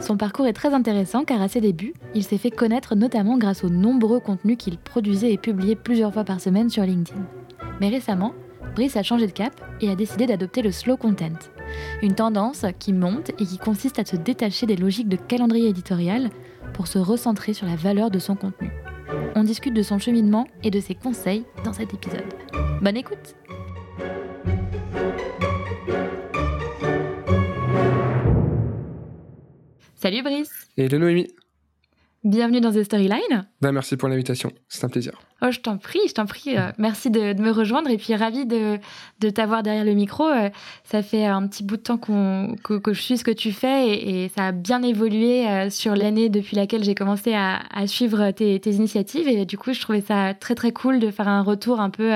Son parcours est très intéressant car à ses débuts, il s'est fait connaître notamment grâce aux nombreux contenus qu'il produisait et publiait plusieurs fois par semaine sur LinkedIn. Mais récemment, Brice a changé de cap et a décidé d'adopter le slow content, une tendance qui monte et qui consiste à se détacher des logiques de calendrier éditorial pour se recentrer sur la valeur de son contenu. On discute de son cheminement et de ses conseils dans cet épisode. Bonne écoute Salut Brice Et de Noémie Bienvenue dans The Storyline. Ben, merci pour l'invitation, c'est un plaisir. Oh, je t'en prie, je t'en prie. Euh, merci de, me rejoindre et puis ravi de, de t'avoir derrière le micro. Euh, ça fait un petit bout de temps qu'on, que, je suis ce que tu fais et, ça a bien évolué euh, sur l'année depuis laquelle j'ai commencé à, à suivre tes, tes, initiatives. Et du coup, je trouvais ça très très cool de faire un retour, un peu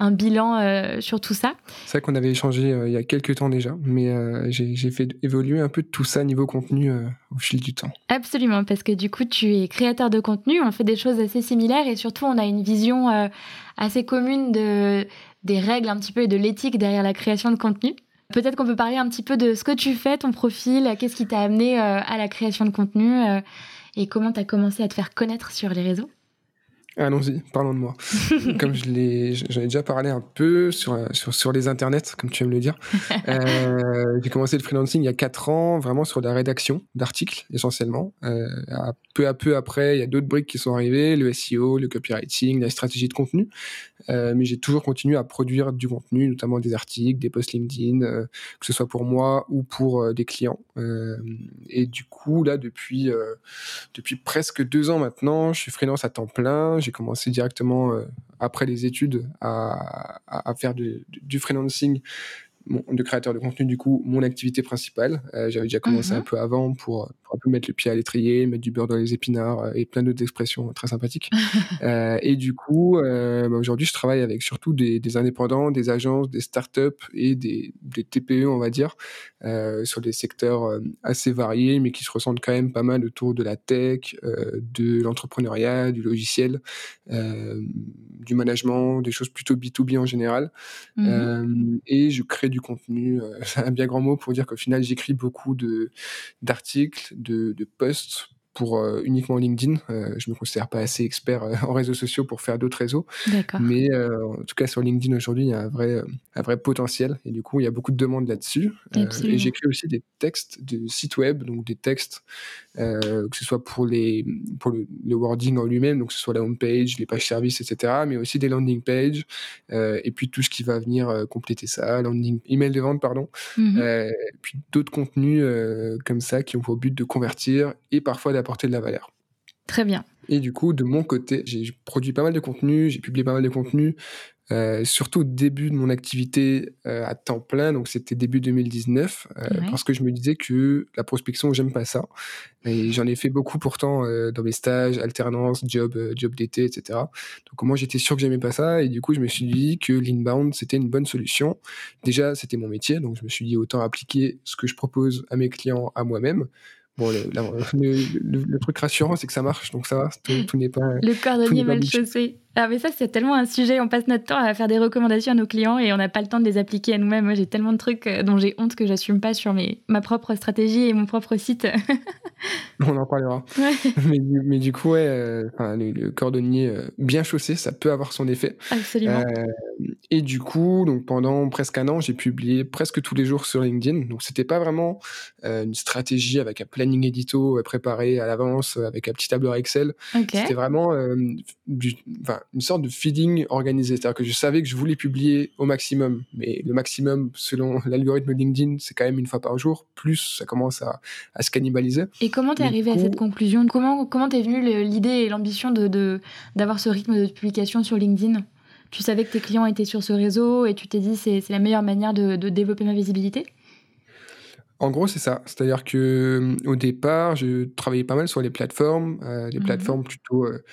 un bilan sur tout ça. C'est vrai qu'on avait échangé il y a quelques temps déjà, mais j'ai, j'ai fait évoluer un peu tout ça niveau contenu au fil du temps. Absolument, parce que du coup, tu es créateur de contenu, on fait des choses assez similaires et surtout, on a une vision euh, assez commune de, des règles un petit peu et de l'éthique derrière la création de contenu. Peut-être qu'on peut parler un petit peu de ce que tu fais, ton profil, qu'est-ce qui t'a amené euh, à la création de contenu euh, et comment tu as commencé à te faire connaître sur les réseaux. Allons-y, parlons de moi. comme je l'ai, j'en ai déjà parlé un peu sur, sur, sur, les internets, comme tu aimes le dire. Euh, j'ai commencé le freelancing il y a 4 ans, vraiment sur la rédaction d'articles essentiellement. Euh, peu à peu après, il y a d'autres briques qui sont arrivées, le SEO, le copywriting, la stratégie de contenu. Euh, mais j'ai toujours continué à produire du contenu, notamment des articles, des posts LinkedIn, que ce soit pour moi ou pour des clients. et du coup, là, depuis, depuis presque deux ans maintenant, je suis freelance à temps plein. J'ai commencé directement après les études à, à, faire du freelancing de créateur de contenu, du coup, mon activité principale. Euh, j'avais déjà commencé un mhm. peu avant pour, pour, un peu mettre le pied à l'étrier, mettre du beurre dans les épinards euh, et plein d'autres expressions très sympathiques. euh, et du coup, bah, aujourd'hui, je travaille avec surtout des, des, indépendants, des agences, des startups et des, des TPE, on va dire, sur des secteurs assez variés, mais qui se ressentent quand même pas mal autour de la tech, de l'entrepreneuriat, du logiciel, du management, des choses plutôt B2B en général. Mmh et je crée du contenu. Euh, c'est un bien grand mot pour dire qu'au final, j'écris beaucoup de d'articles, de posts pour euh, uniquement LinkedIn. Euh, je me considère pas assez expert euh, en réseaux sociaux pour faire d'autres réseaux. Mais en tout cas, sur LinkedIn aujourd'hui, il y a un vrai, un vrai potentiel. Et du coup, il y a beaucoup de demandes là-dessus. et j'écris aussi des textes de sites web, donc des textes, que ce soit pour, les, pour le, wording en lui-même, donc que ce soit la home page, les pages services, etc. Mais aussi des landing pages. et puis tout ce qui va venir compléter ça, landing, email de vente, pardon. Mmh puis d'autres contenus comme ça qui ont pour but de convertir et parfois de la valeur. Très bien. Et du coup, de mon côté, j'ai produit pas mal de contenu, j'ai publié pas mal de contenu, euh, surtout au début de mon activité euh, à temps plein, donc c'était début 2019, euh, parce que je me disais que la prospection, j'aime pas ça. Et j'en ai fait beaucoup pourtant dans mes stages, alternance, job, job d'été, etc. Donc moi, j'étais sûr que j'aimais pas ça, et du coup, je me suis dit que l'inbound, c'était une bonne solution. Déjà, c'était mon métier, donc je me suis dit autant appliquer ce que je propose à mes clients à moi-même. Bon, le, truc rassurant, c'est que ça marche, donc ça va, tout, n'est pas. Le cordonnier mal chaussé. Ah, mais ça, c'est tellement un sujet. On passe notre temps à faire des recommandations à nos clients et on n'a pas le temps de les appliquer à nous-mêmes. Moi, j'ai tellement de trucs euh, dont j'ai honte que j'assume pas sur mes, ma propre stratégie et mon propre site. on en parlera. mais, du coup, ouais, le, cordonnier bien chaussé, ça peut avoir son effet. Absolument. et du coup, donc pendant presque un an, j'ai publié presque tous les jours sur LinkedIn. Donc c'était pas vraiment une stratégie avec un planning édito préparé à l'avance, avec un petit tableur Excel. C'était vraiment une sorte de feeding organisé. C'est-à-dire que je savais que je voulais publier au maximum, mais le maximum, selon l'algorithme LinkedIn, c'est quand même une fois par jour. Plus ça commence à, se cannibaliser. Et comment t'es arrivé à cette conclusion? Comment comment t'es venue l'idée et l'ambition de d'avoir ce rythme de publication sur LinkedIn? Tu savais que tes clients étaient sur ce réseau et tu t'es dit c'est la meilleure manière de, développer ma visibilité? En gros, c'est ça. C'est-à-dire que au départ, je travaillais pas mal sur les plateformes, euh, des mmh plateformes plutôt euh,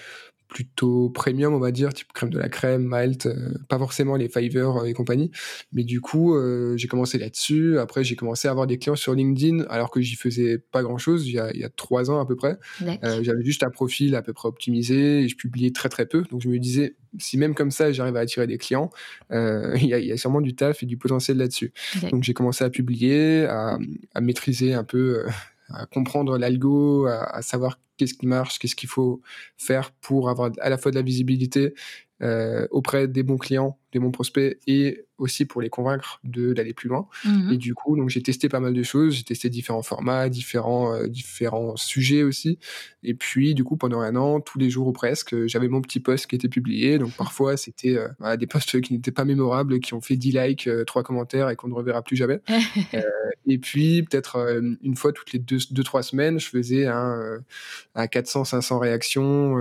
plutôt premium, on va dire, type crème de la crème, Malte, euh, pas forcément les Fiverr euh, et compagnie. Mais du coup, euh, j'ai commencé là-dessus. Après, j'ai commencé à avoir des clients sur LinkedIn, alors que j'y faisais pas grand-chose il, y a trois ans à peu près. J'avais juste un profil à peu près optimisé et je publiais très très peu. Donc je me disais, si même comme ça, j'arrive à attirer des clients, il y, a, y, a sûrement du taf et du potentiel là-dessus. Donc j'ai commencé à publier, à, à maîtriser un peu à comprendre l'algo, à, savoir qu'est-ce qui marche, qu'est-ce qu'il faut faire pour avoir à la fois de la visibilité euh, auprès des bons clients, des bons prospects et aussi pour les convaincre de d'aller plus loin. Mmh et du coup, donc j'ai testé pas mal de choses, j'ai testé différents formats, différents euh, différents sujets aussi. Et puis du coup, pendant un an, tous les jours ou presque, j'avais mon petit post qui était publié. Donc parfois, c'était euh, des posts qui n'étaient pas mémorables, qui ont fait 10 likes, 3 commentaires et qu'on ne reverra plus jamais. et puis peut-être une fois toutes les 2-3 semaines, je faisais un, un 400-500 réactions,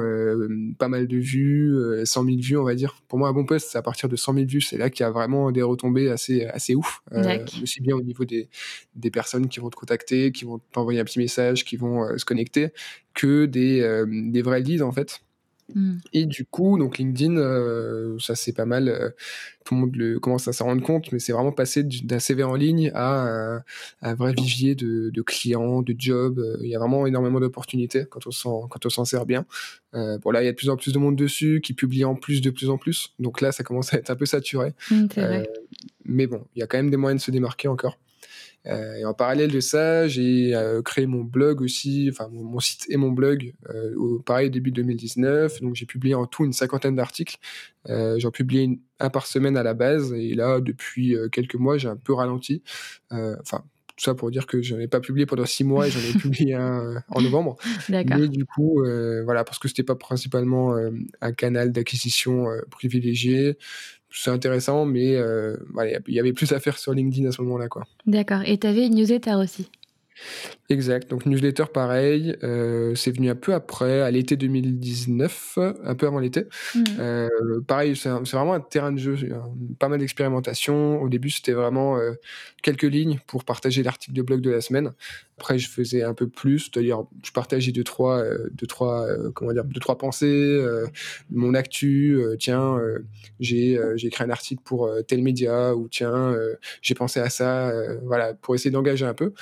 pas mal de vues, 100 000 vues, on va dire. Pour moi, un bon post, c'est à partir de 100 000 vues, c'est là qu'il y a vraiment des retombées assez, assez ouf. Euh, aussi bien au niveau des, des personnes qui vont te contacter, qui vont t'envoyer un petit message, qui vont euh, se connecter, que des, euh, des vrais leads en fait. Hmm. Et du coup, donc LinkedIn, euh, ça c'est pas mal. Euh, tout le monde le, commence à s'en rendre compte, mais c'est vraiment passé d'un CV en ligne à un, vrai vivier de, clients, de jobs. Euh, il y a vraiment énormément d'opportunités quand on s'en sert bien. bon là, il y a de plus en plus de monde dessus qui publie en plus de plus en plus. Donc là, ça commence à être un peu saturé. Hmm, mais bon, il y a quand même des moyens de se démarquer encore. Euh, et en parallèle de ça, j'ai euh, créé mon blog aussi, enfin mon, site et mon blog, euh, au, pareil début 2019. Donc j'ai publié en tout une cinquantaine d'articles. J'en publiais un par semaine à la base, et là depuis quelques mois, j'ai un peu ralenti. Enfin, tout ça pour dire que je n'ai pas publié pendant six mois et j'en ai publié un en novembre. Mais du coup, voilà, parce que c'était pas principalement un canal d'acquisition privilégié c'est intéressant, mais euh, il y avait plus à faire sur LinkedIn à ce moment-là. quoi. D'accord. Et tu avais une newsletter aussi Exact. Donc newsletter pareil, euh, c'est venu un peu après, à l'été 2019, un peu avant l'été. Mmh. Euh, pareil, c'est vraiment un terrain de jeu, pas mal d'expérimentation. Au début, c'était vraiment quelques lignes pour partager l'article de blog de la semaine. Après, je faisais un peu plus, c'est-à-dire je partageais deux trois, euh, deux trois, euh, comment dire, deux trois pensées, euh, mon actu. tiens, j'ai j'ai écrit un article pour tel média ou tiens, j'ai pensé à ça, voilà, pour essayer d'engager un peu.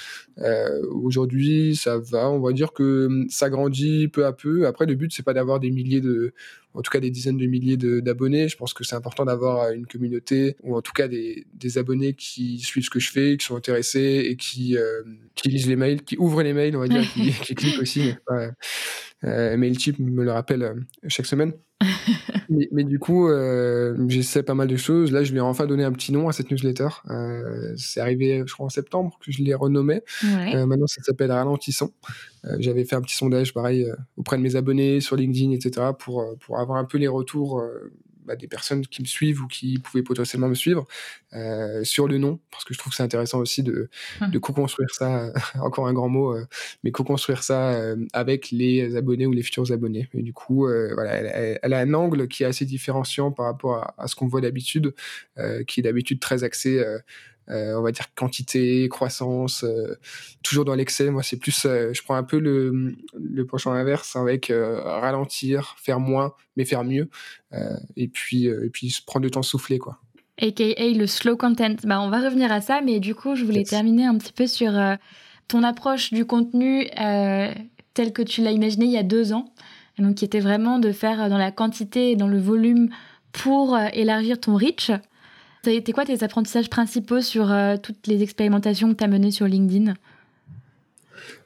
Aujourd'hui, ça va, on va dire que hum, ça grandit peu à peu. Après, le but c'est pas d'avoir des milliers de en tout cas des dizaines de milliers d'abonnés. Je pense que c'est important d'avoir euh, une communauté ou en tout cas des, des, abonnés qui suivent ce que je fais, qui sont intéressés et qui, euh, qui lisent les mails, qui ouvrent les mails, on va dire, qui, qui cliquent aussi. Mais pas, euh, Mailchimp me le rappelle euh, chaque semaine. mais, du coup, euh, j'essaie pas mal de choses. Là, je lui ai enfin donné un petit nom à cette newsletter. Euh, c'est arrivé, je crois, en septembre que je l'ai renommé. maintenant, ça s'appelle Ralentissons. J'avais fait un petit sondage, pareil, auprès de mes abonnés sur LinkedIn, etc., pour, pour avoir un peu les retours bah, des personnes qui me suivent ou qui pouvaient potentiellement me suivre euh, sur le nom, parce que je trouve que c'est intéressant aussi de, hum. de co-construire ça, encore un grand mot, euh, mais co-construire ça euh, avec les abonnés ou les futurs abonnés. Et du coup, voilà, elle, a un angle qui est assez différenciant par rapport à, à ce qu'on voit d'habitude, qui est d'habitude très axé euh, on va dire quantité, croissance, euh, toujours dans l'excès. Moi, c'est plus, euh, je prends un peu le, le penchant inverse avec ralentir, faire moins, mais faire mieux, et puis et puis prendre le temps de souffler, quoi. AKA le slow content. Bah, on va revenir à ça, mais du coup, je voulais terminer un petit peu sur ton approche du contenu tel que tu l'as imaginé il y a deux ans, donc qui était vraiment de faire dans la quantité et dans le volume pour élargir ton reach. C'était quoi tes apprentissages principaux sur euh, toutes les expérimentations que tu as menées sur LinkedIn?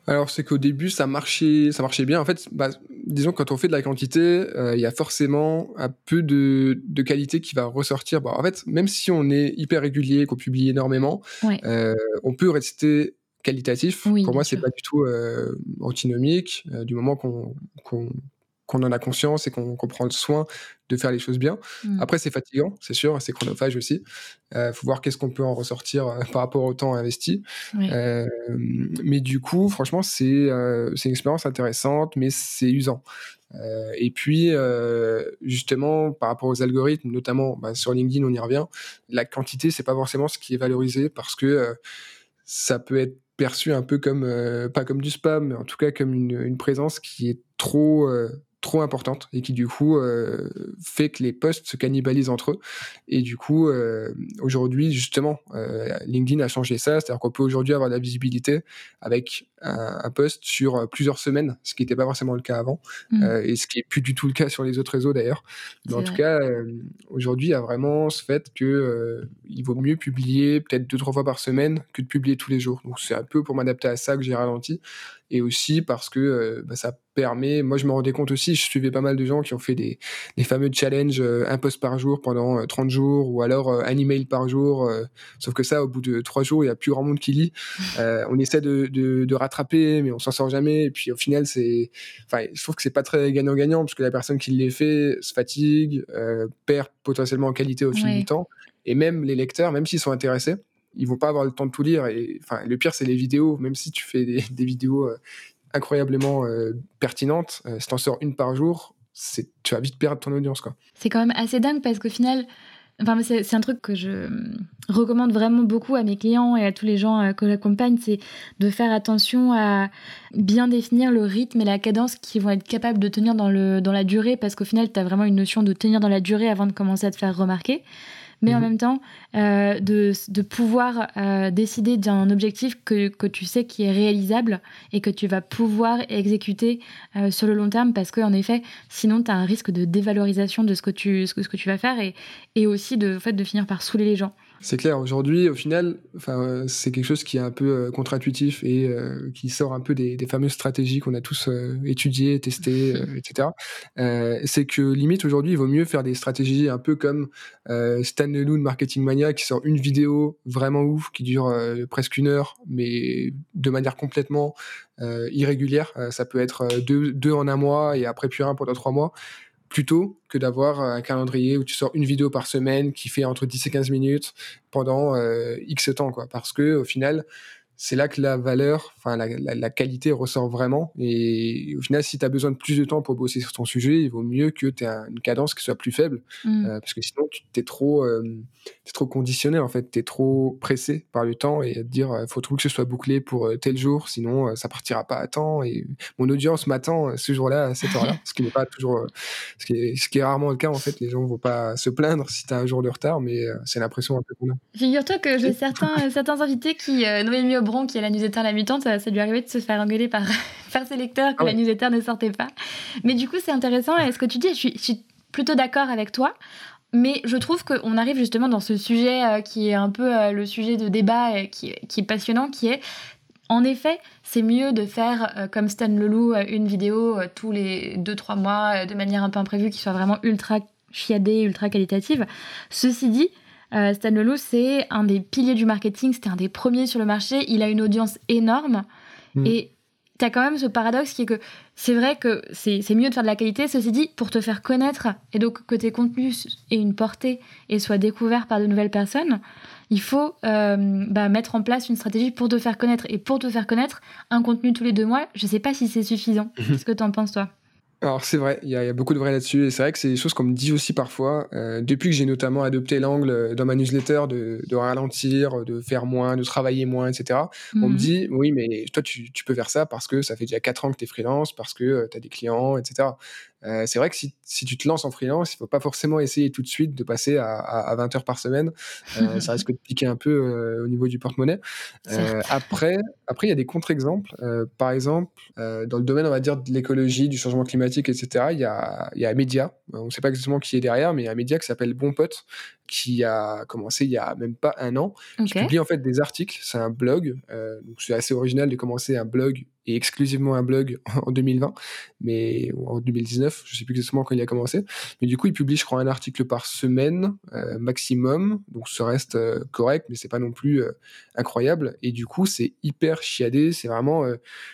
Alors c'est qu'au début ça marchait, ça marchait bien. En fait, bah, disons quand on fait de la quantité, euh, il y a forcément un peu de, de, qualité qui va ressortir. Bon, en fait, même si on est hyper régulier, qu'on publie énormément, euh, on peut rester qualitatif. Pour moi, c'est pas du tout euh, antinomique. Du moment qu'on qu'on en a conscience et qu'on prend le soin de faire les choses bien. Mmh. Après, c'est fatigant, c'est sûr, c'est chronophage aussi. Il euh, faut voir qu'est-ce qu'on peut en ressortir euh, par rapport au temps investi. Euh, mais du coup, franchement, c'est une expérience intéressante, mais c'est usant. et puis, justement, par rapport aux algorithmes, notamment bah, sur LinkedIn, on y revient, la quantité, c'est pas forcément ce qui est valorisé parce que ça peut être perçu un peu comme, pas comme du spam, mais en tout cas comme une, une présence qui est trop trop importante et qui du coup euh, fait que les posts se cannibalisent entre eux. Et du coup, euh, aujourd'hui, justement, euh, LinkedIn a changé ça, c'est-à-dire qu'on peut aujourd'hui avoir de la visibilité avec un, post sur plusieurs semaines, ce qui n'était pas forcément le cas avant, mmh. et ce qui est plus du tout le cas sur les autres réseaux d'ailleurs. Mais en tout cas, aujourd'hui, il y a vraiment ce fait que il vaut mieux publier peut-être deux trois fois par semaine que de publier tous les jours. Donc c'est un peu pour m'adapter à ça que j'ai ralenti et aussi parce que euh, bah, ça permet, moi je me rendais compte aussi, je suivais pas mal de gens qui ont fait des, des fameux challenges, euh, un post par jour pendant 30 euh, jours, ou alors un email par jour, sauf que ça, au bout de 3 jours, il n'y a plus grand monde qui lit. on essaie de, de, de rattraper, mais on s'en sort jamais, et puis au final, c'est, enfin, je trouve que c'est pas très gagnant-gagnant, parce que la personne qui les fait se fatigue, perd potentiellement en qualité au fil du temps, et même les lecteurs, même s'ils sont intéressés, ils vont pas avoir le temps de tout lire. Et enfin, le pire, c'est les vidéos. Même si tu fais des, vidéos euh, incroyablement euh, pertinentes, euh, si tu en sors une par jour, c'est, tu vas vite perdre ton audience. Quoi. C'est quand même assez dingue parce qu'au final, Enfin, c'est, un truc que je recommande vraiment beaucoup à mes clients et à tous les gens que j'accompagne, c'est de faire attention à bien définir le rythme et la cadence qu'ils vont être capables de tenir dans, le, dans la durée, parce qu'au final, tu as vraiment une notion de tenir dans la durée avant de commencer à te faire remarquer mais en mhm. même temps euh, de, de, pouvoir euh, décider d'un objectif que, que, tu sais qui est réalisable et que tu vas pouvoir exécuter euh, sur le long terme parce qu'en effet, sinon tu as un risque de dévalorisation de ce que tu, ce que, ce que tu vas faire et, et aussi de, fait, de finir par saouler les gens. C'est clair, aujourd'hui, au final, enfin, c'est quelque chose qui est un peu euh, contre-intuitif et euh, qui sort un peu des, des fameuses stratégies qu'on a tous euh, étudiées, testées, etc. c'est que limite, aujourd'hui, il vaut mieux faire des stratégies un peu comme Stan Leloup de Marketing Mania qui sort une vidéo vraiment ouf, qui dure presque une heure, mais de manière complètement irrégulière. ça peut être deux, deux en un mois et après plus un pendant trois mois plutôt que d'avoir un calendrier où tu sors une vidéo par semaine qui fait entre 10 et 15 minutes pendant euh, X temps, quoi. Parce que, au final, c'est là que la valeur, enfin la, la, qualité ressort vraiment. Et au final, si tu as besoin de plus de temps pour bosser sur ton sujet, il vaut mieux que tu aies une cadence qui soit plus faible. Mm. Euh, parce que sinon, tu es trop, euh, es trop conditionné, en fait. Tu es trop pressé par le temps et à te dire, il euh, faut trop que ce soit bouclé pour tel jour, sinon ça partira pas à temps. Et mon audience m'attend ce jour-là, à cette heure-là. ce qui n'est pas toujours, ce qui, est, ce qui est rarement le cas, en fait. Les gens ne vont pas se plaindre si tu as un jour de retard, mais c'est l'impression un peu qu'on a. Figure-toi que j'ai certains, certains invités qui, Noémie Bron, qui est la newsletter La Mutante, ça, lui arrivait de se faire engueuler par, par ses lecteurs que ah la newsletter ne sortait pas. Mais du coup, c'est intéressant. Et ce que tu dis, je suis, je suis plutôt d'accord avec toi. Mais je trouve qu'on arrive justement dans ce sujet euh, qui est un peu euh, le sujet de débat et qui, qui, est passionnant, qui est, en effet, c'est mieux de faire euh, comme Stan Leloup une vidéo tous les 2-3 mois de manière un peu imprévue qui soit vraiment ultra chiadée, ultra qualitative. Ceci dit, euh, Stan Leloup, c'est un des piliers du marketing, c'était un des premiers sur le marché, il a une audience énorme. Mm. Et tu as quand même ce paradoxe qui est que c'est vrai que c'est mieux de faire de la qualité, ceci dit, pour te faire connaître, et donc que tes contenus aient une portée et soient découverts par de nouvelles personnes, il faut euh, bah, mettre en place une stratégie pour te faire connaître. Et pour te faire connaître, un contenu tous les deux mois, je sais pas si c'est suffisant. Qu'est-ce que tu en penses, toi? Alors c'est vrai, il y, a beaucoup de vrai là-dessus, et c'est vrai que c'est des choses qu'on me dit aussi parfois, euh, depuis que j'ai notamment adopté l'angle euh, dans ma newsletter de, de, ralentir, de faire moins, de travailler moins, etc. On me mhm. dit, oui, mais toi tu, tu, peux faire ça parce que ça fait déjà 4 ans que tu es freelance, parce que euh, tu as des clients, etc. Euh, c'est vrai que si, si, tu te lances en freelance, il faut pas forcément essayer tout de suite de passer à, à, 20 heures par semaine. Euh, ça risque de piquer un peu euh, au niveau du porte-monnaie. après, après, il y a des contre-exemples. par exemple, dans le domaine, on va dire, de l'écologie, du changement climatique, etc., il y a, il y a un média. On ne sait pas exactement qui est derrière, mais il y a un média qui s'appelle Bon Pote, qui a commencé il y a même pas un an, qui publie en fait des articles. C'est un blog, donc c'est assez original de commencer un blog et exclusivement un blog en 2020, mais en 2019, je sais plus exactement quand il a commencé. Mais du coup, il publie, je crois, un article par semaine euh, maximum, donc ça reste euh, correct, mais c'est pas non plus euh, incroyable. Et du coup, c'est hyper chiadé. C'est vraiment,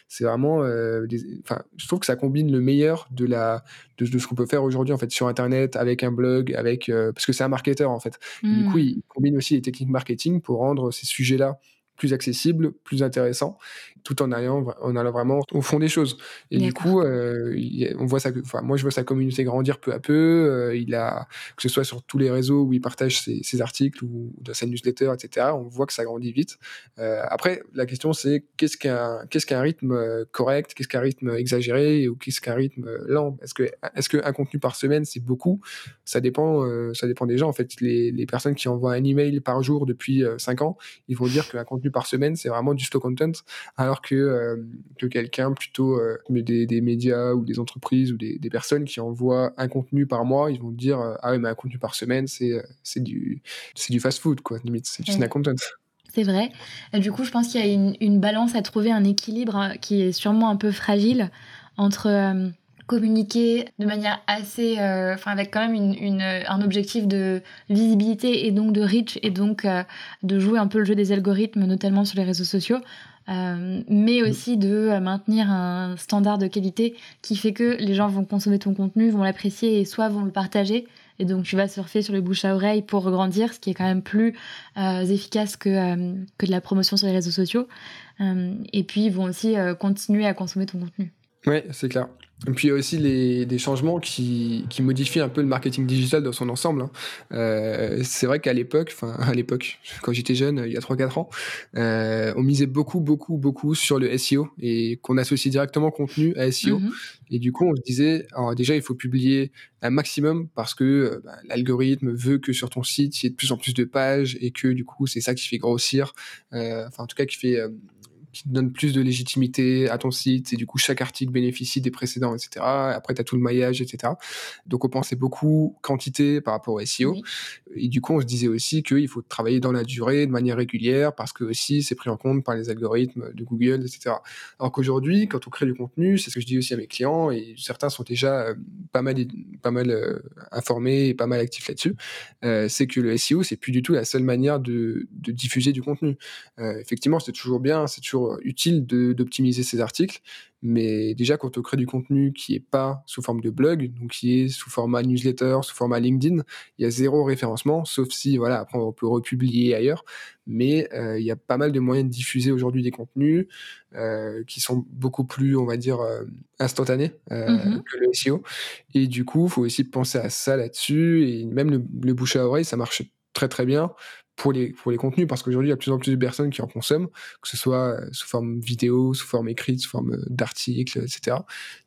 c'est vraiment, enfin, je trouve que ça combine le meilleur de la de, ce qu'on peut faire aujourd'hui en fait sur Internet avec un blog, avec parce que c'est un marketeur en fait. du coup, mmh. il combine aussi les techniques marketing pour rendre ces sujets-là plus accessibles, plus intéressants tout en allant, en allant vraiment au fond des choses. Et du coup, euh, on voit ça, enfin, moi je vois sa communauté grandir peu à peu. Euh, il a, que ce soit sur tous les réseaux où il partage ses, articles ou dans sa newsletter, etc. On voit que ça grandit vite. Euh, après, la question c'est qu'est-ce qu'un qu'est-ce qu'un rythme correct, qu'est-ce qu'un rythme exagéré ou qu'est-ce qu'un rythme lent? Est-ce que est-ce qu'un contenu par semaine c'est beaucoup? Ça dépend, ça dépend des gens. En fait, les, les personnes qui envoient un email par jour depuis 5 ans, ils vont dire qu'un contenu par semaine c'est vraiment du stock content. Alors que, euh, que quelqu'un plutôt euh, des, des, médias ou des entreprises ou des, des, personnes qui envoient un contenu par mois, ils vont dire euh, ah oui mais un contenu par semaine c'est du du fast food quoi limite c'est du snack content. C'est vrai. Du coup, je pense qu'il y a une, une, balance à trouver, un équilibre qui est sûrement un peu fragile entre communiquer de manière assez, enfin avec quand même une, une, un objectif de visibilité et donc de reach et donc de jouer un peu le jeu des algorithmes, notamment sur les réseaux sociaux, euh, mais mm. aussi de euh, maintenir un standard de qualité qui fait que les gens vont consommer ton contenu, vont l'apprécier et soit vont le partager. Et donc tu vas surfer sur le bouche à oreille pour grandir, ce qui est quand même plus euh, efficace que, que de la promotion sur les réseaux sociaux. et puis ils vont aussi continuer à consommer ton contenu. Oui, c'est clair. Et puis il y a aussi les, des changements qui, qui, modifient un peu le marketing digital dans son ensemble. Hein. Euh, c'est vrai qu'à l'époque, enfin à l'époque, quand j'étais jeune, il y a 3-4 ans, euh, on misait beaucoup, beaucoup, beaucoup sur le SEO et qu'on associe directement contenu à SEO. Mm-hmm. Et du coup, on se disait, alors déjà, il faut publier un maximum parce que euh, bah, l'algorithme veut que sur ton site, il y ait de plus en plus de pages et que du coup, c'est ça qui fait grossir, euh, enfin en tout cas qui fait qui te donne plus de légitimité à ton site et du coup chaque article bénéficie des précédents, etc. Après, tu as tout le maillage, etc. Donc on pensait beaucoup quantité par rapport au SEO. Et du coup, on se disait aussi qu'il faut travailler dans la durée, de manière régulière, parce que aussi c'est pris en compte par les algorithmes de Google, etc. Alors qu'aujourd'hui, quand on crée du contenu, c'est ce que je dis aussi à mes clients, et certains sont déjà euh, pas mal, pas mal euh, informés et pas mal actifs là-dessus, euh, c'est que le SEO, c'est plus du tout la seule manière de, de diffuser du contenu. effectivement, c'est toujours bien, c'est toujours utile d'optimiser ces articles, mais déjà quand on crée du contenu qui est pas sous forme de blog, donc qui est sous format newsletter, sous format LinkedIn, il y a zéro référencement, sauf si voilà après on peut republier ailleurs, mais euh, il y a pas mal de moyens de diffuser aujourd'hui des contenus euh, qui sont beaucoup plus, on va dire, euh, instantanés mm-hmm. que le SEO, et du coup faut aussi penser à ça là-dessus, et même le, le bouche à oreille ça marche très très bien pour les, pour les contenus, parce qu'aujourd'hui, il y a de plus en plus de personnes qui en consomment, que ce soit euh, sous forme vidéo, sous forme écrite, sous forme euh, d'articles, etc.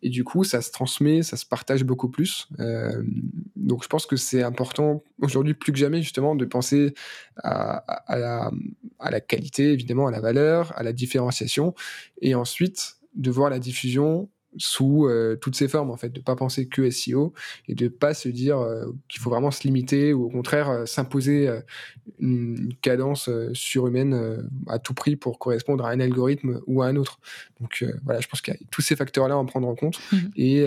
Et du coup, ça se transmet, ça se partage beaucoup plus. Euh, donc, je pense que c'est important aujourd'hui, plus que jamais, justement, de penser à, la, à la qualité, évidemment, à la valeur, à la différenciation, et ensuite de voir la diffusion sous euh, toutes ses formes en fait de pas penser que SEO et de pas se dire euh, qu'il faut vraiment se limiter ou au contraire euh, s'imposer une cadence surhumaine à tout prix pour correspondre à un algorithme ou à un autre. Donc voilà je pense qu'il y a tous ces facteurs là à prendre en compte et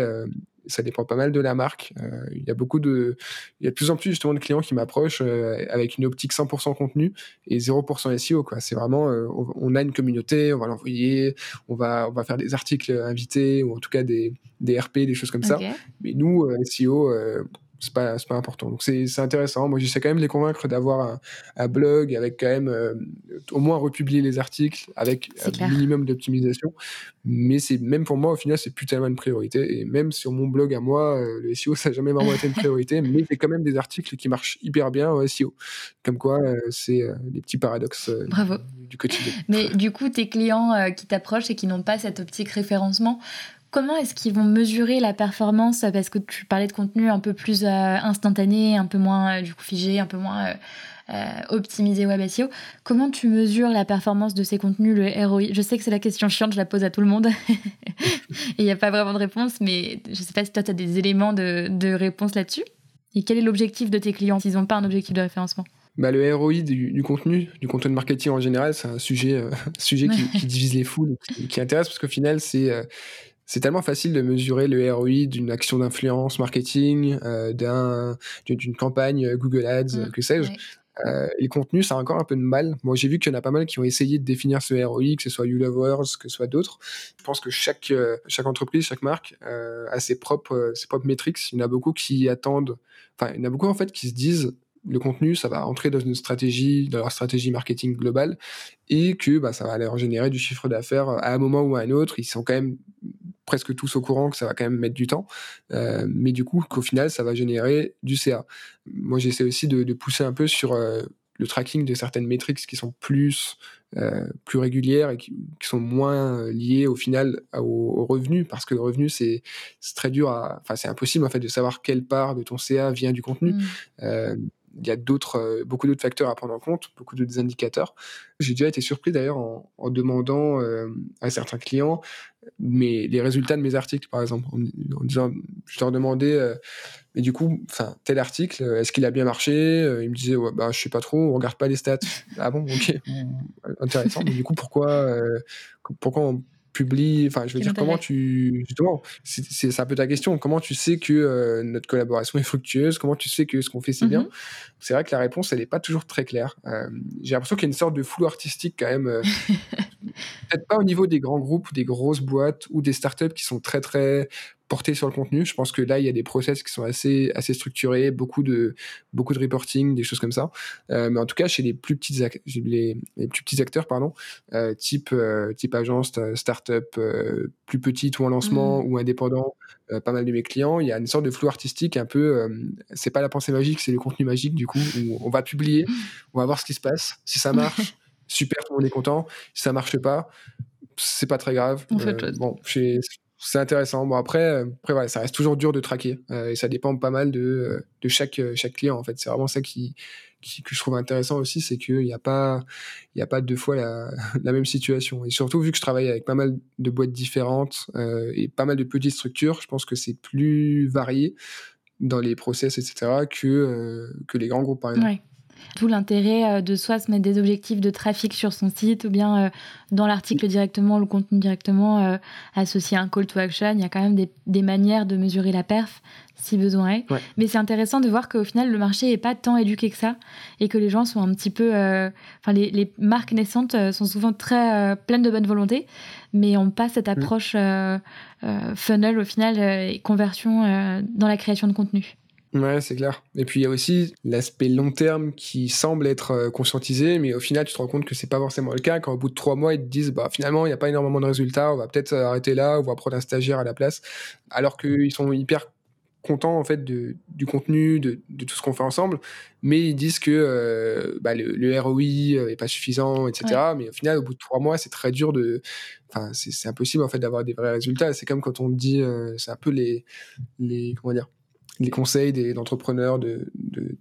ça dépend pas mal de la marque. Euh, il y a beaucoup de, il y a de plus en plus justement de clients qui m'approchent euh, avec une optique 100% contenu et 0% SEO quoi. C'est vraiment, euh, on, a une communauté, on va l'envoyer, on va, on va faire des articles invités ou en tout cas des, des RP, des choses comme ça. Mais nous, SEO, c'est pas, pas important. Donc c'est intéressant. Moi, j'essaie quand même de les convaincre d'avoir un, un, blog avec quand même euh, au moins republier les articles avec un minimum d'optimisation. Mais c'est même pour moi, au final, c'est plus tellement une priorité. Et même sur mon blog à moi, euh, le SEO, ça n'a jamais vraiment été une priorité. mais c'est quand même des articles qui marchent hyper bien au SEO. Comme quoi, euh, c'est des petits paradoxes du quotidien. Mais du coup, tes clients qui t'approchent et qui n'ont pas cette optique référencement, Comment est-ce qu'ils vont mesurer la performance Parce que tu parlais de contenu un peu plus euh, instantané, un peu moins euh, du coup figé, un peu moins euh, optimisé web SEO. Comment tu mesures la performance de ces contenus, le ROI Je sais que c'est la question chiante, je la pose à tout le monde. Et il n'y a pas vraiment de réponse, mais je ne sais pas si toi tu as des éléments de, de réponse là-dessus. Et quel est l'objectif de tes clients s'ils n'ont pas un objectif de référencement? Bah, le ROI du, contenu, du contenu de marketing en général, c'est un sujet, euh, sujet qui, divise les foules, qui, qui intéresse parce qu'au final, c'est euh, c'est tellement facile de mesurer le ROI d'une action d'influence marketing, euh, d'une campagne Google Ads, mmh, que sais-je. Euh, les contenus, ça a encore un peu de mal. Moi, j'ai vu qu'il y en a pas mal qui ont essayé de définir ce ROI, que ce soit YouLovers, que ce soit d'autres. Je pense que chaque, chaque entreprise, chaque marque a ses propres, ses propres métriques. Il y en a beaucoup qui attendent, enfin, il y en a beaucoup en fait qui se disent le contenu, ça va entrer dans une stratégie, dans leur stratégie marketing globale, et que bah, ça va leur générer du chiffre d'affaires à un moment ou à un autre. Ils sont quand même presque tous au courant que ça va quand même mettre du temps, euh, mais du coup qu'au final ça va générer du CA. Moi j'essaie aussi de, pousser un peu sur euh, le tracking de certaines métriques qui sont plus euh, plus régulières et qui, sont moins liées au final au, revenu parce que le revenu c'est très dur à enfin c'est impossible en fait de savoir quelle part de ton CA vient du contenu mmh il y a d'autres, euh, beaucoup d'autres facteurs à prendre en compte, beaucoup d'autres indicateurs. J'ai déjà été surpris d'ailleurs en, demandant euh, à certains clients mais les résultats de mes articles, par exemple, en, disant, je leur demandais, euh, mais du coup, enfin, tel article, est-ce qu'il a bien marché? Ils me disaient, ouais, bah, je sais pas trop, on regarde pas les stats. ah bon, ok, intéressant. mais du coup, pourquoi, pourquoi on publie Enfin, je veux dire, comment tu. Justement, c'est un peu ta question. Comment tu sais que euh, notre collaboration est fructueuse? Comment tu sais que ce qu'on fait, c'est bien? Mmh C'est vrai que la réponse, elle n'est pas toujours très claire. Euh, j'ai l'impression qu'il y a une sorte de flou artistique quand même. Euh, peut-être pas au niveau des grands groupes, des grosses boîtes ou des startups qui sont très, très porter sur le contenu. Je pense que là, il y a des process qui sont assez, assez structurés, beaucoup de, beaucoup de reporting, des choses comme ça. Euh, mais en tout cas, chez les plus petits, les, les plus petits acteurs, pardon, euh, type, euh, type agence, startup, plus petite ou en lancement mmh. ou indépendant, pas mal de mes clients, il y a une sorte de flou artistique un peu. c'est pas la pensée magique, c'est le contenu magique du coup. Où on va publier, on va voir ce qui se passe. Si ça marche, super, tout le monde est content. Si ça marche pas, c'est pas très grave. Fait bon, chez c'est intéressant. Bon, après, euh, après voilà, ça reste toujours dur de traquer. Euh, et ça dépend pas mal de, euh, de chaque, chaque client, en fait. C'est vraiment ça qui, qui, que je trouve intéressant aussi, c'est qu'il n'y a pas, a pas deux fois la, la, même situation. Et surtout, vu que je travaille avec pas mal de boîtes différentes et pas mal de petites structures, je pense que c'est plus varié dans les process, etc., que, que les grands groupes, par exemple. D'où l'intérêt euh, de soit se mettre des objectifs de trafic sur son site ou bien euh, dans l'article directement, le contenu directement, euh, associer un call to action. Il y a quand même des, manières de mesurer la perf si besoin est. Mais c'est intéressant de voir qu'au final, le marché n'est pas tant éduqué que ça et que les gens sont un petit peu. Enfin, les, marques naissantes sont souvent très pleines de bonne volonté, mais n'ont pas cette mm. approche funnel au final et conversion dans la création de contenu. Ouais, c'est clair. Et puis il y a aussi l'aspect long terme qui semble être euh, conscientisé, mais au final, tu te rends compte que c'est pas forcément le cas. Quand au bout de trois mois, ils te disent, bah finalement, il n'y a pas énormément de résultats, on va peut-être euh, arrêter là, on va prendre un stagiaire à la place, alors qu'ils sont hyper contents en fait de, du contenu, de, de tout ce qu'on fait ensemble, mais ils disent que euh, bah, le, ROI est pas suffisant, etc. Mais au final, au bout de trois mois, c'est très dur de, enfin, c'est impossible en fait d'avoir des vrais résultats. C'est comme quand on dit, c'est un peu les, les, comment dire les conseils d'entrepreneurs, de,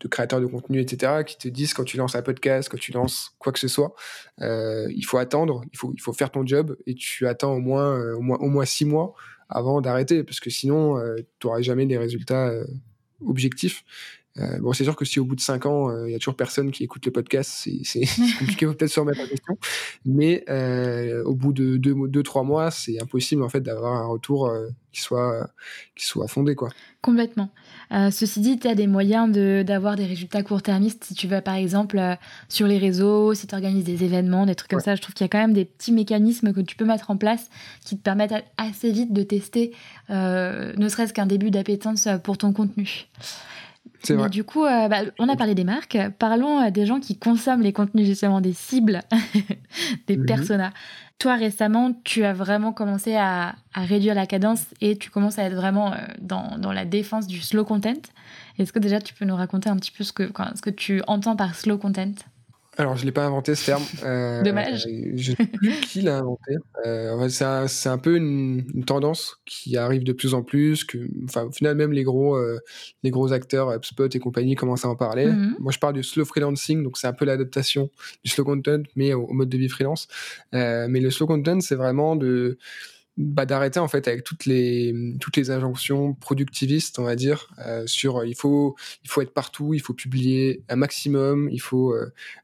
créateurs de contenu, etc., qui te disent quand tu lances un podcast, quand tu lances quoi que ce soit, euh, il faut attendre, il faut, faire ton job et tu attends au moins, euh, six mois avant d'arrêter, parce que sinon, euh, tu n'auras jamais des résultats objectifs. Euh, bon, c'est sûr que si au bout de 5 ans, il euh, y a toujours personne qui écoute le podcast, c'est compliqué, peut-être se remettre en question. Mais euh, au bout de 2-3 mois, c'est impossible en fait d'avoir un retour qui, soit, qui soit fondé. Quoi. Complètement. ceci dit, tu as des moyens d'avoir des résultats court-termistes si tu vas par exemple sur les réseaux, si tu organises des événements, des trucs comme ça. Je trouve qu'il y a quand même des petits mécanismes que tu peux mettre en place qui te permettent assez vite de tester ne serait-ce qu'un début d'appétence pour ton contenu. Du coup, euh, bah, on a parlé des marques. Parlons euh, des gens qui consomment les contenus, justement, des cibles, des mhm. personas. Toi, récemment, tu as vraiment commencé à, réduire la cadence et tu commences à être vraiment euh, dans, dans, la défense du slow content. Est-ce que déjà tu peux nous raconter un petit peu ce que, ce que tu entends par slow content? Alors, je ne l'ai pas inventé ce terme. Euh, Dommage. Je ne sais plus qui l'a inventé. Euh, c'est un, peu une, tendance qui arrive de plus en plus. Que, enfin, au final, même les gros, euh, les gros acteurs, HubSpot et compagnie, commencent à en parler. Mhm. Moi, je parle du slow freelancing, donc c'est un peu l'adaptation du slow content, mais au, mode de vie freelance. mais le slow content, c'est vraiment de bah, d'arrêter en fait avec toutes les toutes les injonctions productivistes, on va dire, sur il faut il faut être partout, il faut publier un maximum, il faut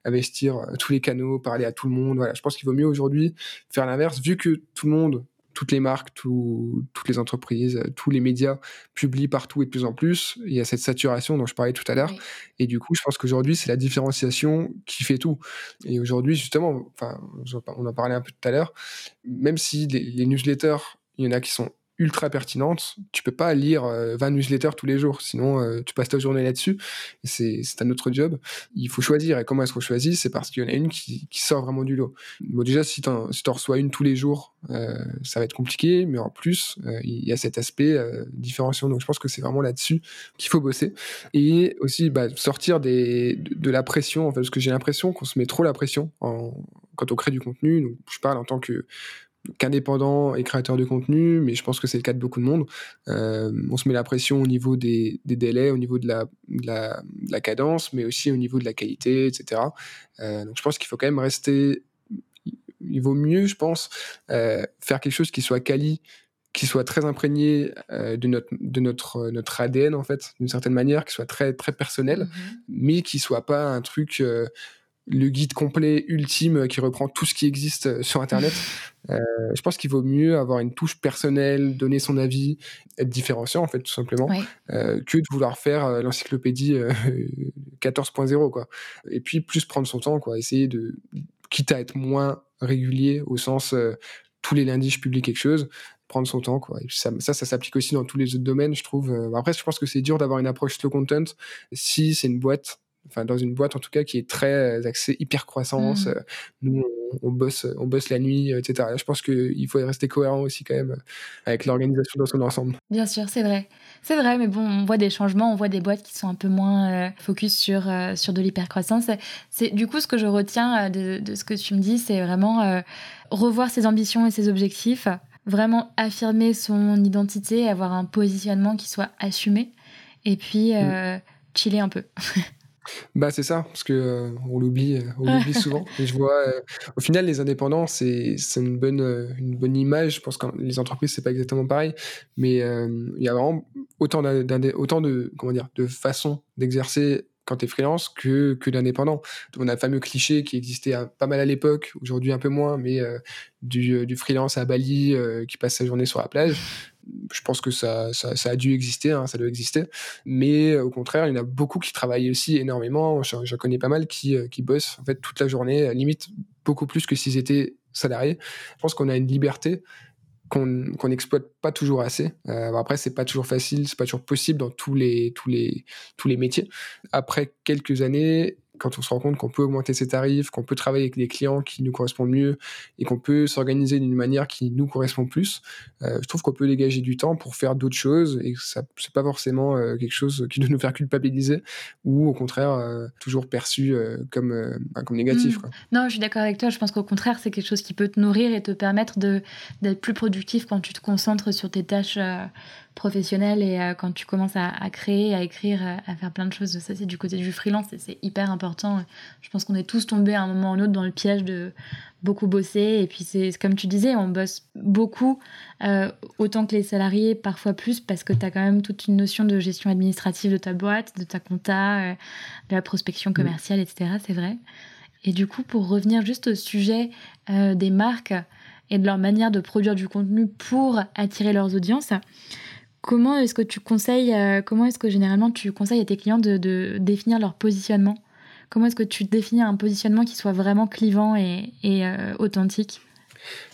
investir tous les canaux, parler à tout le monde. Voilà, je pense qu'il vaut mieux aujourd'hui faire l'inverse, vu que tout le monde toutes les marques, toutes les entreprises, euh, tous les médias publient partout et de plus en plus. Il y a cette saturation dont je parlais tout à l'heure. Et du coup, je pense qu'aujourd'hui, c'est la différenciation qui fait tout. Et aujourd'hui, justement, enfin, on en parlait un peu tout à l'heure, même si les newsletters, il y en a qui sont ultra pertinente. Tu peux pas lire 20 euh, newsletters tous les jours, sinon euh, tu passes ta journée là-dessus. C'est un autre job. Il faut choisir. Et comment est-ce qu'on choisit? C'est parce qu'il y en a une qui, sort vraiment du lot. Bon, déjà, si tu en, reçois une tous les jours, euh, ça va être compliqué, mais en plus, il y a cet aspect différenciation. Donc je pense que c'est vraiment là-dessus qu'il faut bosser. Et aussi bah, sortir des, de, la pression, en fait, parce que j'ai l'impression qu'on se met trop la pression en, quand on crée du contenu. Je parle en tant que qu'indépendant et créateur de contenu, mais je pense que c'est le cas de beaucoup de monde. Euh, on se met la pression au niveau des, délais, au niveau de la, la, cadence, mais aussi au niveau de la qualité, etc. Euh, donc je pense qu'il faut quand même rester. Il vaut mieux, je pense, euh, faire quelque chose qui soit quali, qui soit très imprégné de notre de notre notre ADN en fait, d'une certaine manière, qui soit très très personnel, mm-hmm. mais qui soit pas un truc le guide complet ultime qui reprend tout ce qui existe euh, sur Internet. Euh, je pense qu'il vaut mieux avoir une touche personnelle, donner son avis, être différenciant en fait tout simplement, euh, que de vouloir faire l'encyclopédie 14.0 quoi. Et puis plus prendre son temps quoi, essayer de quitte à être moins régulier au sens tous les lundis je publie quelque chose, prendre son temps quoi. Et ça, ça, ça s'applique aussi dans tous les autres domaines je trouve. Après je pense que c'est dur d'avoir une approche slow content si c'est une boîte enfin dans une boîte en tout cas qui est très euh, axée hyper croissance. Mmh. Euh, nous, on, bosse, on bosse la nuit, euh, etc. Je pense qu'il faut rester cohérent aussi quand même avec l'organisation dans son ensemble. Bien sûr, c'est vrai. C'est vrai, mais bon, on voit des changements, on voit des boîtes qui sont un peu moins focus sur, sur de l'hypercroissance. C'est du coup ce que je retiens de, de, ce que tu me dis, c'est vraiment revoir ses ambitions et ses objectifs, vraiment affirmer son identité, avoir un positionnement qui soit assumé, et puis mmh. chiller un peu. Bah, c'est ça, parce que, euh, on l'oublie, euh, on l'oublie souvent et je vois, euh, au final, les indépendants, c'est c'est une bonne, une bonne image. Je pense que les entreprises, c'est pas exactement pareil, mais, il y a vraiment autant autant de, comment dire? De façons d'exercer quand tu es freelance que, que d'indépendant. On a le fameux cliché qui existait pas mal à l'époque, aujourd'hui un peu moins, mais du, du freelance à Bali qui passe sa journée sur la plage je pense que ça, ça, a dû exister, hein, ça doit exister. Mais au contraire, il y en a beaucoup qui travaillent aussi énormément. J'en connais pas mal qui, euh, qui bossent en fait toute la journée, limite beaucoup plus que s'ils étaient salariés. Je pense qu'on a une liberté qu'on n'exploite pas toujours assez. Euh, après, c'est pas toujours facile, c'est pas toujours possible dans tous les, tous les, tous les métiers. Après quelques années, quand on se rend compte qu'on peut augmenter ses tarifs, qu'on peut travailler avec des clients qui nous correspondent mieux et qu'on peut s'organiser d'une manière qui nous correspond plus, euh, je trouve qu'on peut dégager du temps pour faire d'autres choses et ça c'est pas forcément euh, quelque chose qui doit nous faire culpabiliser ou au contraire euh, toujours perçu comme bah, comme négatif. Mmh. Non, je suis d'accord avec toi. Je pense qu'au contraire c'est quelque chose qui peut te nourrir et te permettre de d'être plus productif quand tu te concentres sur tes tâches professionnel et euh, quand tu commences à, créer, à écrire, euh, à, faire plein de choses. Ça, c'est du côté du freelance et c'est hyper important. Je pense qu'on est tous tombés à un moment ou un autre dans le piège de beaucoup bosser. Et puis, c'est comme tu disais, on bosse beaucoup, euh, autant que les salariés, parfois plus, parce que tu as quand même toute une notion de gestion administrative de ta boîte, de ta compta, de la prospection mm. commerciale, etc. C'est vrai. Et du coup, pour revenir juste au sujet des marques et de leur manière de produire du contenu pour attirer leurs audiences, Comment est-ce que tu conseilles, euh, comment est-ce que généralement tu conseilles à tes clients de, définir leur positionnement? Comment est-ce que tu définis un positionnement qui soit vraiment clivant et, euh, authentique?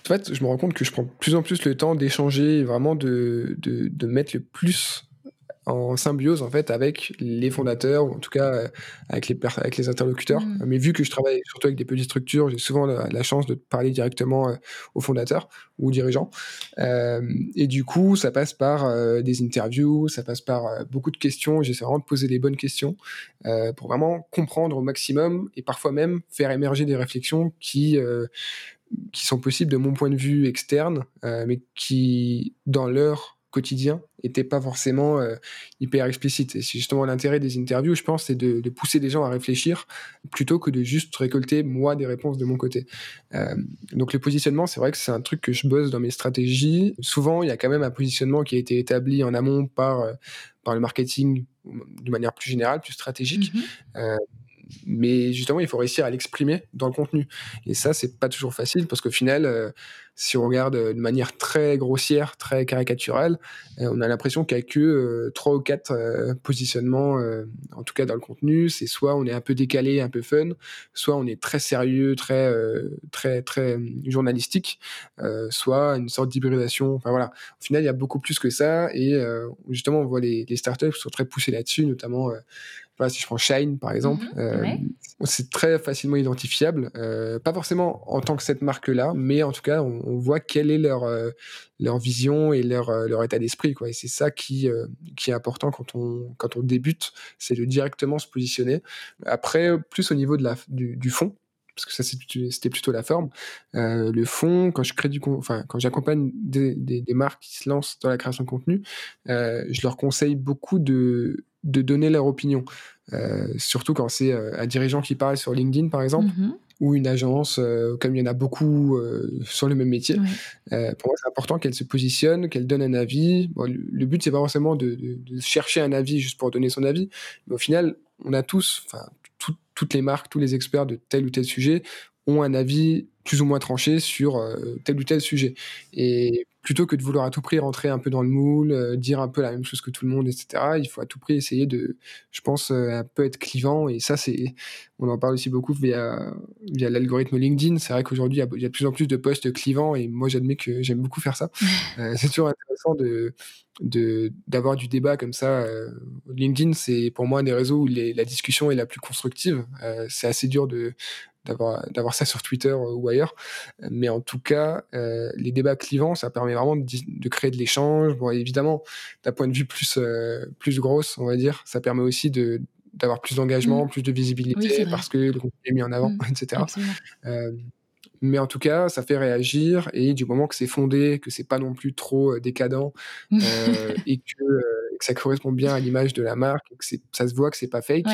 En fait, je me rends compte que je prends de plus en plus le temps d'échanger, vraiment de, de, mettre le plus en symbiose en fait avec les fondateurs ou en tout cas euh, avec les avec les interlocuteurs. Mmh. Mais vu que je travaille surtout avec des petites structures, j'ai souvent la, chance de parler directement euh, aux fondateurs ou aux dirigeants. Euh, et du coup, ça passe par des interviews, ça passe par beaucoup de questions. J'essaie vraiment de poser les bonnes questions pour vraiment comprendre au maximum et parfois même faire émerger des réflexions qui qui sont possibles de mon point de vue externe, mais qui dans leur quotidien n'était pas forcément euh, hyper explicite. Et c'est justement l'intérêt des interviews, je pense, c'est de, pousser des gens à réfléchir plutôt que de juste récolter moi des réponses de mon côté. Euh, donc le positionnement, c'est vrai que c'est un truc que je bosse dans mes stratégies. Souvent, il y a quand même un positionnement qui a été établi en amont par, euh, par le marketing de manière plus générale, plus stratégique. Mm-hmm mais justement, il faut réussir à l'exprimer dans le contenu. Et ça, c'est pas toujours facile parce qu'au final, euh, si on regarde euh, de manière très grossière, très caricaturale, euh, on a l'impression qu'il n'y a que trois ou quatre positionnements, en tout cas dans le contenu. C'est soit on est un peu décalé, un peu fun, soit on est très sérieux, très, très, très journalistique, soit une sorte d'hybridation. Enfin voilà. Au final, il y a beaucoup plus que ça. Et justement, on voit les, les startups qui sont très poussées là-dessus, notamment si je prends Shine par exemple, mhm, euh, c'est très facilement identifiable. Euh, pas forcément en tant que cette marque-là, mais en tout cas, on, voit quelle est leur, euh, leur vision et leur, leur état d'esprit. Et c'est ça qui, qui est important quand on, quand on débute, c'est de directement se positionner. Après, plus au niveau de la, du, du fond, parce que ça c'était plutôt la forme. le fond, quand je crée du, enfin quand j'accompagne des, des, des, marques qui se lancent dans la création de contenu, je leur conseille beaucoup de de donner leur opinion. Euh, surtout quand c'est euh, un dirigeant qui parle sur LinkedIn, par exemple, mhm. ou une agence, euh, comme il y en a beaucoup sur le même métier. pour moi, c'est important qu'elle se positionne, qu'elle donne un avis. le, but, c'est pas forcément de, chercher un avis juste pour donner son avis, mais au final, on a tous, enfin, toutes les marques, tous les experts de tel ou tel sujet ont un avis plus ou moins tranché sur tel ou tel sujet. Et plutôt que de vouloir à tout prix rentrer un peu dans le moule, euh, dire un peu la même chose que tout le monde, etc. Il faut à tout prix essayer de, je pense, euh, un peu être clivant. Et ça, c'est, on en parle aussi beaucoup via, via l'algorithme LinkedIn. C'est vrai qu'aujourd'hui, il y, a de plus en plus de posts clivants et moi, j'admets que j'aime beaucoup faire ça. Euh, c'est toujours intéressant de, de, d'avoir du débat comme ça. LinkedIn, c'est pour moi un des réseaux où la discussion est la plus constructive. c'est assez dur de, d'avoir ça sur Twitter ou ailleurs. Mais en tout cas, euh, les débats clivants, ça permet vraiment de, créer de l'échange. Bon, évidemment, d'un point de vue plus, euh, plus grosse, on va dire, ça permet aussi de d'avoir plus d'engagement, mmh. plus de visibilité parce que le contenu est mis en avant, mmh, etc. Euh, mais en tout cas, ça fait réagir et du moment que c'est fondé, que c'est pas non plus trop décadent et que que ça correspond bien à l'image de la marque, que ça se voit que c'est pas fake.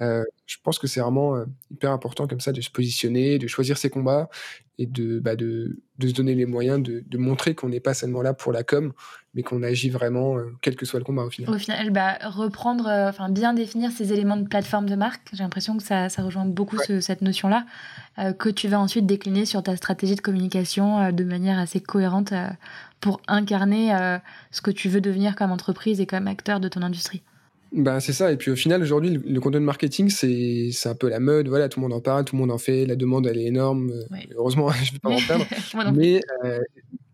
Euh, je pense que c'est vraiment euh, hyper important comme ça de se positionner, de choisir ses combats et de, bah, de, de se donner les moyens de, de montrer qu'on n'est pas seulement là pour la com, mais qu'on agit vraiment, euh, quel que soit le combat au final. Au final, bah, reprendre, enfin bien définir ces éléments de plateforme de marque, j'ai l'impression que ça, ça rejoint beaucoup cette notion-là, que tu vas ensuite décliner sur ta stratégie de communication de manière assez cohérente pour incarner euh, ce que tu veux devenir comme entreprise et comme acteur de ton industrie. Bah, c'est ça. Et puis au final, aujourd'hui, le, le, content marketing, c'est, c'est un peu la mode. Voilà, tout le monde en parle, tout le monde en fait. La demande, elle est énorme. Heureusement, je ne vais pas m'en mais euh,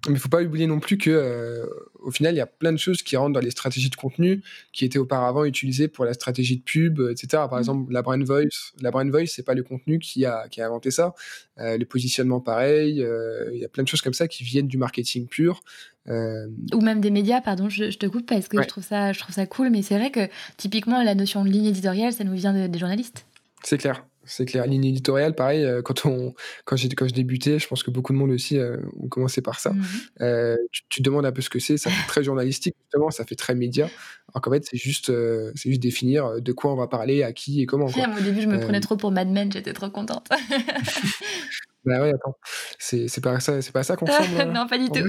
il ne faut pas oublier non plus que euh, au final, il y a plein de choses qui rentrent dans les stratégies de contenu qui étaient auparavant utilisées pour la stratégie de pub, etc. Par mmh. exemple, la brand voice. La brand voice, c'est pas le contenu qui a, qui a inventé ça. Euh, le positionnement, pareil. Euh, il y a plein de choses comme ça qui viennent du marketing pur. Ou même des médias, pardon, je, te coupe parce que je, trouve ça, je trouve ça cool, mais c'est vrai que typiquement, la notion de ligne éditoriale, ça nous vient des journalistes. C'est clair. C'est clair. Ligne éditoriale, pareil, euh, quand, on, quand, j'ai, quand je débutais, je pense que beaucoup de monde aussi euh, ont commencé par ça. Mmh euh, tu, te demandes un peu ce que c'est, ça fait très journalistique, justement, ça fait très média. Alors qu'en fait, c'est juste, c'est juste définir de quoi on va parler, à qui et comment. Quoi. au début, je me prenais trop pour Mad Men, j'étais trop contente. bah ouais, attends, c'est, c'est pas ça, c'est pas ça qu'on ressemble. non, pas du tout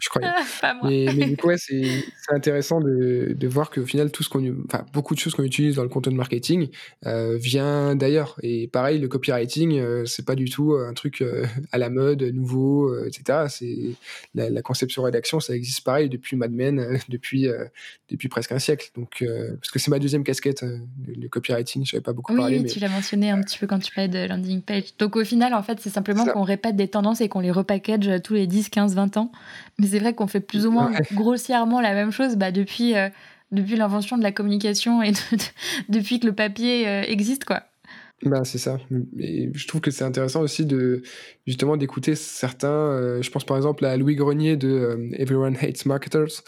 je croyais. mais, mais, du coup, c'est intéressant de, de voir qu'au final, tout ce qu'on, enfin, beaucoup de choses qu'on utilise dans le content marketing euh, vient d'ailleurs. Et pareil, le copywriting, euh, c'est pas du tout un truc euh, à la mode, nouveau, euh, etc. C'est la, la, conception rédaction, ça existe pareil depuis Mad Men, depuis depuis presque un siècle. Donc, parce que c'est ma deuxième casquette, le, copywriting. Je savais pas beaucoup oui, parler. Oui, tu l'as mentionné un petit peu quand tu parlais de landing page. Donc au final, en fait, c'est simplement qu'on répète des tendances et qu'on les repackage tous les 10, 15, 20 ans. Mais c'est vrai qu'on fait plus ou moins grossièrement la même chose bah, depuis, euh, depuis l'invention de la communication et depuis que le papier euh, existe, quoi. Bah, c'est ça. Et je trouve que c'est intéressant aussi de justement d'écouter certains. Euh, je pense par exemple à Louis Grenier de Everyone Hates Marketers,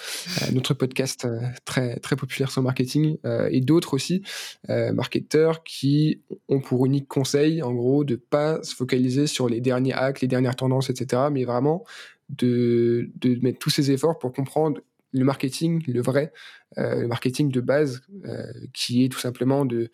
notre podcast très très populaire sur le marketing, et d'autres aussi marketeurs qui ont pour unique conseil, en gros, de pas se focaliser sur les derniers hacks, les dernières tendances, etc., mais vraiment de, de mettre tous ces efforts pour comprendre le marketing, le vrai, euh, le marketing de base, euh, qui est tout simplement de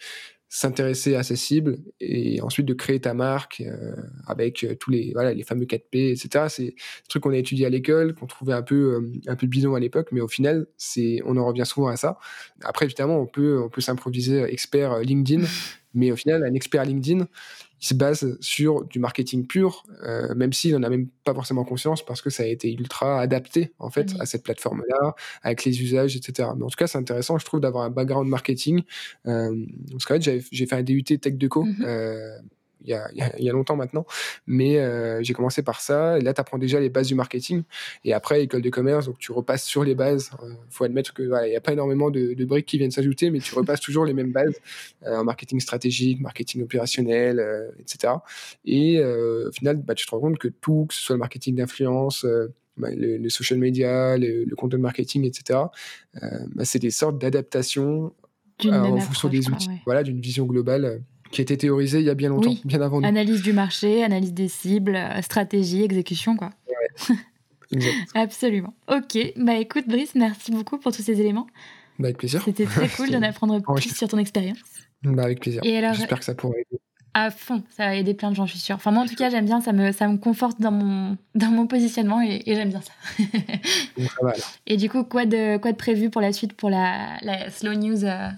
s'intéresser à ses cibles et ensuite de créer ta marque euh, avec tous les voilà les fameux 4P etc c'est des trucs qu'on a étudié à l'école qu'on trouvait un peu un peu bidon à l'époque mais au final c'est on en revient souvent à ça. Après évidemment on peut on peut s'improviser expert LinkedIn mais au final un expert LinkedIn il se base sur du marketing pur, euh, même s'il n'en a même pas forcément conscience parce que ça a été ultra adapté en fait à cette plateforme-là, avec les usages, etc. Mais en tout cas, c'est intéressant, je trouve, d'avoir un background marketing. Euh, parce qu'en fait, j'ai fait un DUT Tech Deco. Mm euh, il y, a, il y a, longtemps maintenant. Mais euh, j'ai commencé par ça. Et là, tu apprends déjà les bases du marketing. Et après, école de commerce, donc tu repasses sur les bases. Il euh, faut admettre que voilà, il n'y a pas énormément de, de, briques qui viennent s'ajouter, mais tu repasses toujours les mêmes bases euh, en marketing stratégique, marketing opérationnel, etc. Et au final, bah, tu te rends compte que tout, que ce soit le marketing d'influence, bah, le, social media, le, le, content marketing, etc., bah, c'est des sortes d'adaptations en fonction des outils, voilà, d'une vision globale qui a été théorisé il y a bien longtemps, bien avant nous. Analyse du marché, analyse des cibles, euh, stratégie, exécution, quoi. Ouais. Absolument. Ok, bah écoute Brice, merci beaucoup pour tous ces éléments. Bah avec plaisir. C'était très cool d'en apprendre plus sur ton expérience. Bah avec plaisir. J'espère que ça pourrait aider. À fond, ça va aider plein de gens, je suis sûre. Enfin moi en tout cas j'aime bien, ça me, ça me conforte dans mon, dans mon positionnement et, j'aime bien ça. ça va, et du coup, quoi de, quoi de prévu pour la suite pour la, la slow news euh,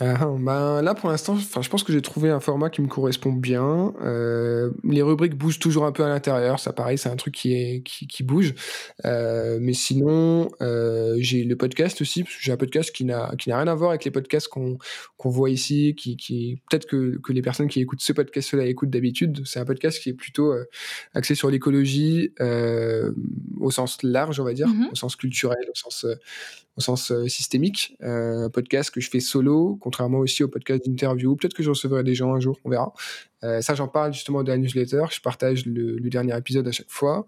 ah, ben là, pour l'instant, je pense que j'ai trouvé un format qui me correspond bien. Euh, les rubriques bougent toujours un peu à l'intérieur, ça pareil, c'est un truc qui est qui, qui bouge. Euh, mais sinon, euh, j'ai le podcast aussi, parce que j'ai un podcast qui n'a rien à voir avec les podcasts qu'on qu'on voit ici, qui qui peut-être que que les personnes qui écoutent ce podcast-là écoutent d'habitude. C'est un podcast qui est plutôt axé sur l'écologie euh, au sens large, on va dire, mm-hmm. au sens culturel, au sens au sens euh, systémique. Euh, un podcast que je fais solo, contrairement aussi au podcast d'interview. Peut-être que je recevrai des gens un jour, on verra. Euh, ça, j'en parle justement de la newsletter. Je partage le, dernier épisode à chaque fois.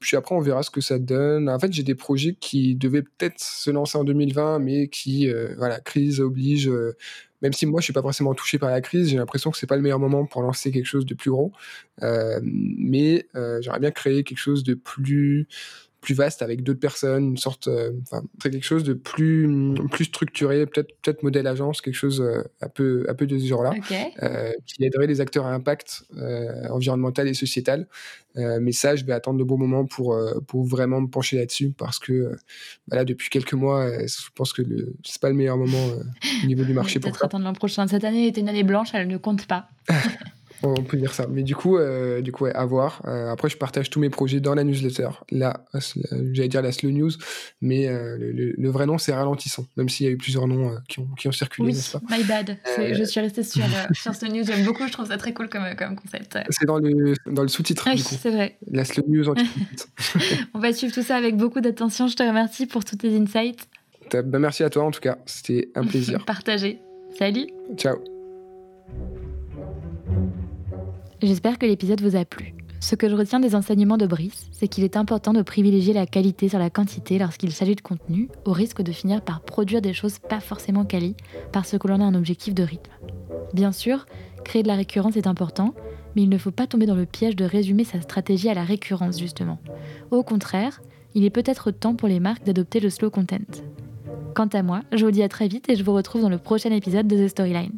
Puis après, on verra ce que ça donne. En fait, j'ai des projets qui devaient peut-être se lancer en 2020, mais qui, voilà, crise oblige. même si moi, je suis pas forcément touché par la crise, j'ai l'impression que c'est pas le meilleur moment pour lancer quelque chose de plus gros. mais j'aimerais bien créer quelque chose de plus plus vaste avec d'autres personnes, une sorte, euh, enfin, quelque chose de plus, plus structuré, peut-être, peut-être modèle agence, quelque chose euh, un peu, un peu de ce genre-là, euh, qui aiderait les acteurs à impact environnemental et sociétal. mais ça, je vais attendre le bon moment pour, pour vraiment me pencher là-dessus parce que bah là, depuis quelques mois, je pense que le, c'est pas le meilleur moment au niveau du marché pour ça. attendre l'an prochain. Cette année était une année blanche, elle ne compte pas. On peut dire ça. Mais du coup, euh, du coup, ouais, à voir. Euh, après, je partage tous mes projets dans la newsletter. Là, euh, j'allais dire la slow news, mais le, vrai nom, c'est Ralentissons, même s'il y a eu plusieurs noms qui, ont, qui ont circulé, n'est-ce pas My bad. Je suis restée sur, sur ce news. J'aime beaucoup, je trouve ça très cool comme, comme concept. C'est dans le, dans le sous-titre. Oui, c'est vrai. La slow news en On va suivre tout ça avec beaucoup d'attention. Je te remercie pour tous tes insights. Ben, merci à toi, en tout cas. C'était un plaisir. Partagé. Salut. Ciao. J'espère que l'épisode vous a plu. Ce que je retiens des enseignements de Brice, c'est qu'il est important de privilégier la qualité sur la quantité lorsqu'il s'agit de contenu, au risque de finir par produire des choses pas forcément quali, parce que l'on a un objectif de rythme. Bien sûr, créer de la récurrence est important, mais il ne faut pas tomber dans le piège de résumer sa stratégie à la récurrence, justement. Au contraire, il est peut-être temps pour les marques d'adopter le slow content. Quant à moi, je vous dis à très vite et je vous retrouve dans le prochain épisode de The Storyline.